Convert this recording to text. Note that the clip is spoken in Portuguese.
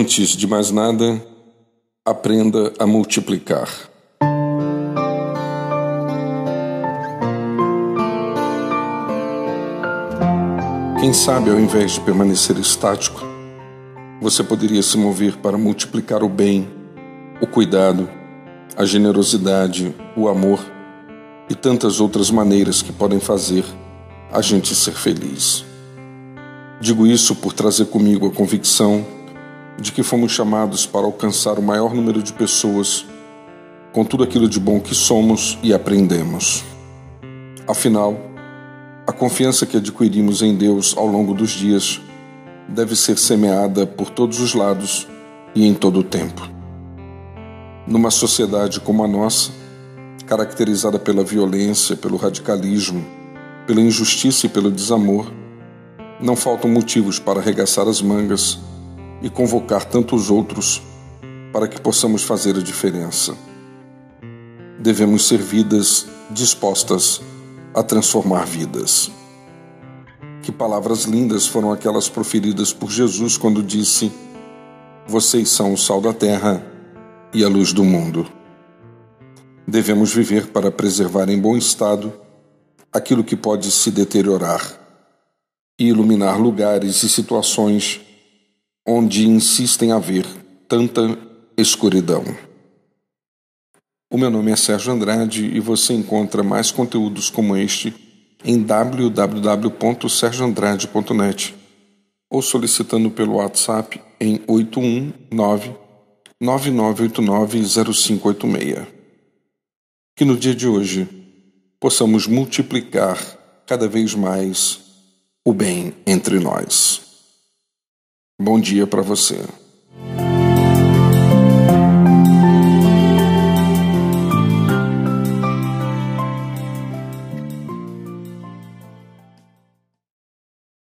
Antes de mais nada, aprenda a multiplicar. Quem sabe, ao invés de permanecer estático, você poderia se mover para multiplicar o bem, o cuidado, a generosidade, o amor e tantas outras maneiras que podem fazer a gente ser feliz. Digo isso por trazer comigo a convicção de que fomos chamados para alcançar o maior número de pessoas com tudo aquilo de bom que somos e aprendemos. Afinal, a confiança que adquirimos em Deus ao longo dos dias deve ser semeada por todos os lados e em todo o tempo. Numa sociedade como a nossa, caracterizada pela violência, pelo radicalismo, pela injustiça e pelo desamor, não faltam motivos para arregaçar as mangas e convocar tantos outros para que possamos fazer a diferença. Devemos ser vidas dispostas a transformar vidas. Que palavras lindas foram aquelas proferidas por Jesus quando disse: Vocês são o sal da terra e a luz do mundo. Devemos viver para preservar em bom estado aquilo que pode se deteriorar e iluminar lugares e situações onde insistem haver tanta escuridão. O meu nome é Sérgio Andrade e você encontra mais conteúdos como este em www.sergioandrade.net ou solicitando pelo WhatsApp em 819 99890586. Que no dia de hoje possamos multiplicar cada vez mais o bem entre nós. Bom dia para você.